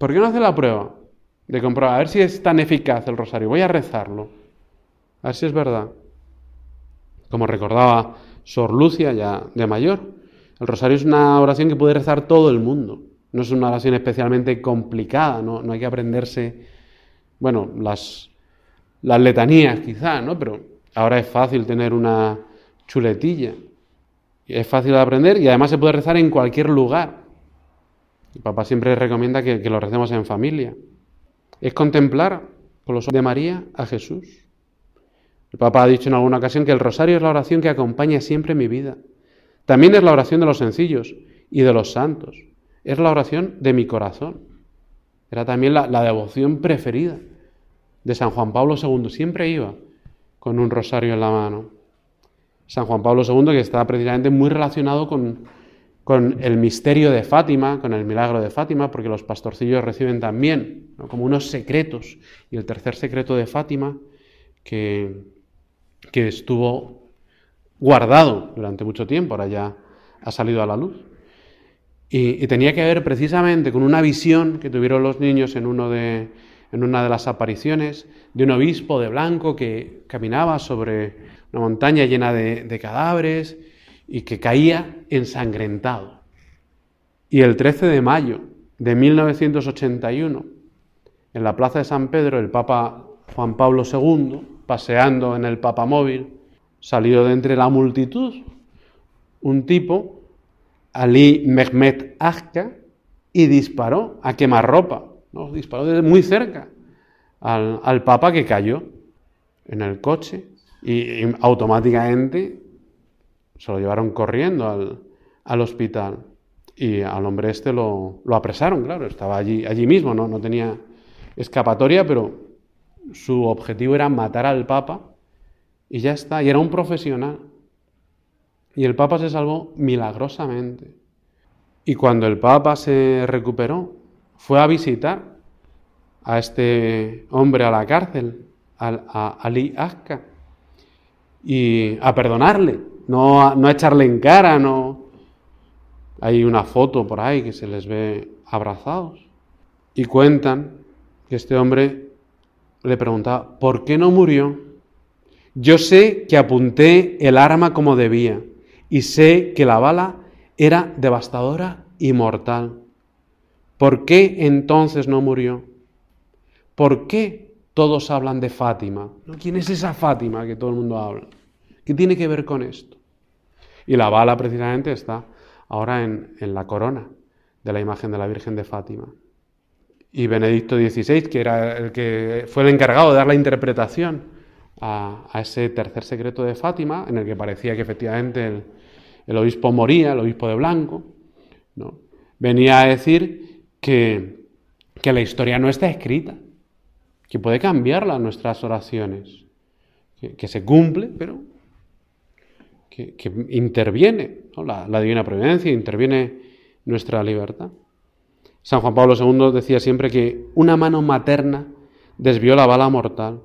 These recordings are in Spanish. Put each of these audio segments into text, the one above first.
¿Por qué no hace la prueba de comprobar a ver si es tan eficaz el rosario? Voy a rezarlo, a ver si es verdad. Como recordaba Sor Lucia ya de mayor, el rosario es una oración que puede rezar todo el mundo. No es una oración especialmente complicada, no, hay que aprenderse, bueno, las, las letanías quizá, ¿no? Pero ahora es fácil tener una chuletilla. Es fácil de aprender y además se puede rezar en cualquier lugar. El papá siempre recomienda que, lo recemos en familia. Es contemplar con los ojos de María a Jesús. El Papa ha dicho en alguna ocasión que el rosario es la oración que acompaña siempre mi vida. También es la oración de los sencillos y de los santos. Es la oración de mi corazón. Era también la, la devoción preferida de San Juan Pablo II. Siempre iba con un rosario en la mano. San Juan Pablo II, que está precisamente muy relacionado con, con el misterio de Fátima, con el milagro de Fátima, porque los pastorcillos reciben también como unos secretos. Y el tercer secreto de Fátima, que, que estuvo guardado durante mucho tiempo, ahora ya ha salido a la luz. Y, tenía que ver precisamente con una visión que tuvieron los niños en, uno de, en una de las apariciones de un obispo de blanco que caminaba sobre una montaña llena de cadáveres y que caía ensangrentado. Y el 13 de mayo de 1981, en la plaza de San Pedro, el Papa Juan Pablo II, paseando en el papamóvil, salió de entre la multitud un tipo, Ali Mehmet Agca, y disparó a quemarropa, ¿no? disparó desde muy cerca al, Papa que cayó en el coche y, automáticamente se lo llevaron corriendo al, al, hospital y al hombre este lo, lo apresaron, claro, estaba allí, allí mismo, ¿no? no tenía escapatoria, pero su objetivo era matar al Papa y ya está, y era un profesional. Y el Papa se salvó milagrosamente. Y cuando el Papa se recuperó, fue a visitar a este hombre a la cárcel, a, Ali Azca, y a perdonarle, no no echarle en cara, no. Hay una foto por ahí que se les ve abrazados. Y cuentan que este hombre le preguntaba, ¿por qué no murió? Yo sé que apunté el arma como debía y sé que la bala era devastadora y mortal. ¿Por qué entonces no murió? ¿Por qué todos hablan de Fátima? ¿Quién es esa Fátima que todo el mundo habla? ¿Qué tiene que ver con esto? Y la bala precisamente está ahora en, en la corona de la imagen de la Virgen de Fátima. Y Benedicto XVI, que era el que fue el encargado de dar la interpretación a, ese tercer secreto de Fátima, en el que parecía que efectivamente el, obispo moría, el obispo de blanco, ¿no? venía a decir que, que la historia no está escrita, que puede cambiarla nuestras oraciones, que se cumple, pero que, interviene la, divina providencia, interviene nuestra libertad. San Juan Pablo II decía siempre que una mano materna desvió la bala mortal.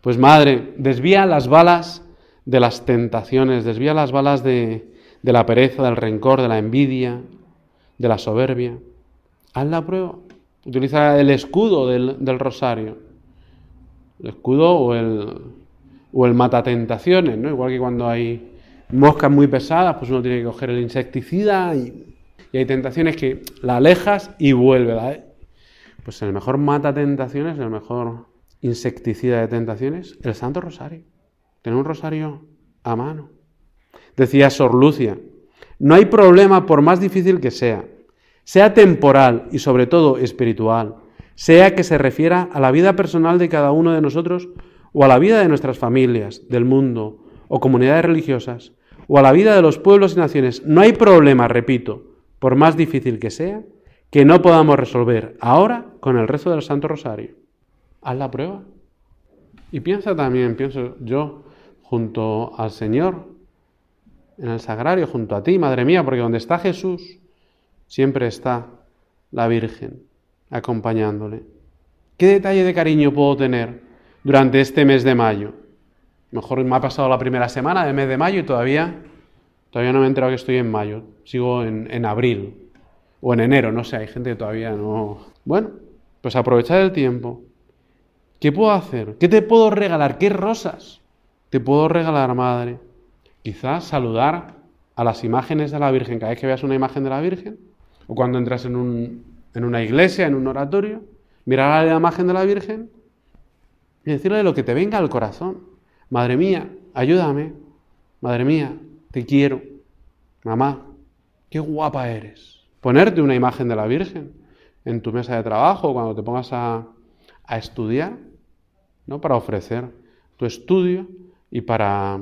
Pues madre, desvía las balas de las tentaciones, desvía las balas de, la pereza, del rencor, de la envidia, de la soberbia. Haz la prueba. Utiliza el escudo del rosario. El escudo o el, o el matatentaciones, ¿no? Igual que cuando hay moscas muy pesadas, pues uno tiene que coger el insecticida y y hay tentaciones que la alejas y vuelve. Pues el mejor mata tentaciones, el mejor insecticida de tentaciones, el Santo Rosario. Tener un rosario a mano. Decía Sor Lucia, no hay problema por más difícil que sea, sea temporal y sobre todo espiritual, sea que se refiera a la vida personal de cada uno de nosotros o a la vida de nuestras familias, del mundo o comunidades religiosas, o a la vida de los pueblos y naciones. No hay problema, repito, por más difícil que sea, que no podamos resolver ahora con el rezo del Santo Rosario. Haz la prueba. Y piensa también, pienso yo, junto al Señor, en el sagrario, junto a ti, Madre mía, porque donde está Jesús, siempre está la Virgen acompañándole. ¿Qué detalle de cariño puedo tener durante este mes de mayo? Mejor me ha pasado la primera semana del mes de mayo y todavía Todavía no me he enterado que estoy en mayo, sigo en, abril. O en enero, no sé, hay gente que todavía no... Bueno, pues aprovechar el tiempo. ¿Qué puedo hacer? ¿Qué te puedo regalar? ¿Qué rosas te puedo regalar, madre? Quizás saludar a las imágenes de la Virgen cada vez que veas una imagen de la Virgen. O cuando entras en, un, en una iglesia, en un oratorio, mirar a la imagen de la Virgen y decirle lo que te venga al corazón. Madre mía, ayúdame. Madre mía, te quiero. Mamá, qué guapa eres. Ponerte una imagen de la Virgen en tu mesa de trabajo cuando te pongas a, a estudiar, ¿no? Para ofrecer tu estudio y para,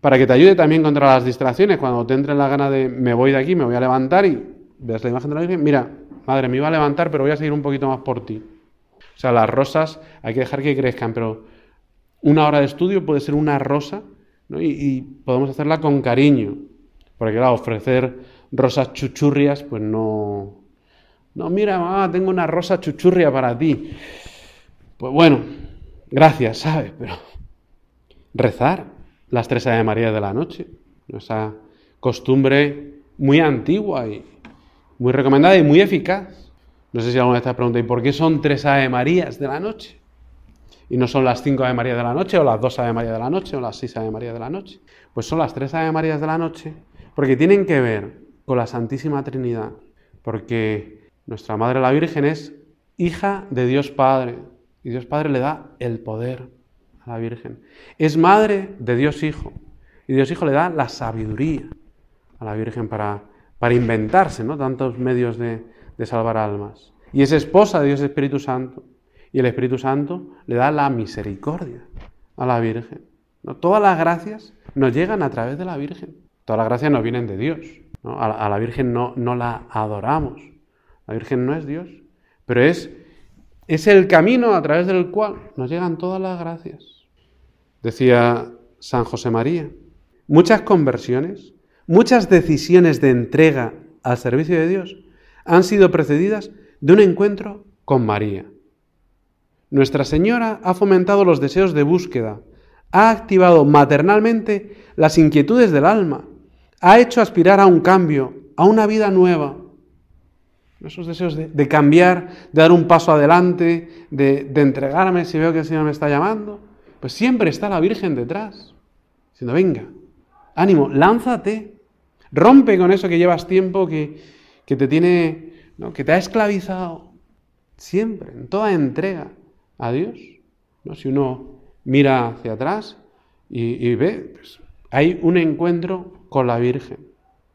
para que te ayude también contra las distracciones. Cuando te entre la gana de me voy de aquí, me voy a levantar y ves la imagen de la Virgen, mira, madre, me iba a levantar, pero voy a seguir un poquito más por ti. O sea, las rosas hay que dejar que crezcan, pero una hora de estudio puede ser una rosa y, podemos hacerla con cariño. Porque claro, ofrecer rosas chuchurrias, pues no... No, mira, mamá, tengo una rosa chuchurria para ti. Pues bueno, gracias, ¿sabes? Pero rezar las tres Ave María de la noche. Esa costumbre muy antigua y muy recomendada y muy eficaz. No sé si alguna vez te has preguntado, ¿y por qué son tres Ave Marías de la noche? Y no son las cinco Ave Marías de la noche, o las dos Ave Marías de la noche, o las seis Ave Marías de la noche. Pues son las tres Ave Marías de la noche, porque tienen que ver con la Santísima Trinidad. Porque nuestra Madre la Virgen es hija de Dios Padre, y Dios Padre le da el poder a la Virgen. Es madre de Dios Hijo, y Dios Hijo le da la sabiduría a la Virgen para, para inventarse ¿no? tantos medios de, de salvar almas. Y es esposa de Dios Espíritu Santo. Y el Espíritu Santo le da la misericordia a la Virgen. ¿no? Todas las gracias nos llegan a través de la Virgen. Todas las gracias nos vienen de Dios. A, la Virgen no, no la adoramos. La Virgen no es Dios, pero es, es el camino a través del cual nos llegan todas las gracias. Decía San José María, muchas conversiones, muchas decisiones de entrega al servicio de Dios han sido precedidas de un encuentro con María. Nuestra Señora ha fomentado los deseos de búsqueda, ha activado maternalmente las inquietudes del alma, ha hecho aspirar a un cambio, a una vida nueva. Esos deseos de, cambiar, de dar un paso adelante, de, de, entregarme si veo que el Señor me está llamando, pues siempre está la Virgen detrás, diciendo, venga, ánimo, lánzate, rompe con eso que llevas tiempo, que, que te tiene, ¿no? que te ha esclavizado siempre, en toda entrega a Dios. ¿no? Si uno mira hacia atrás y, ve, pues, hay un encuentro con la Virgen.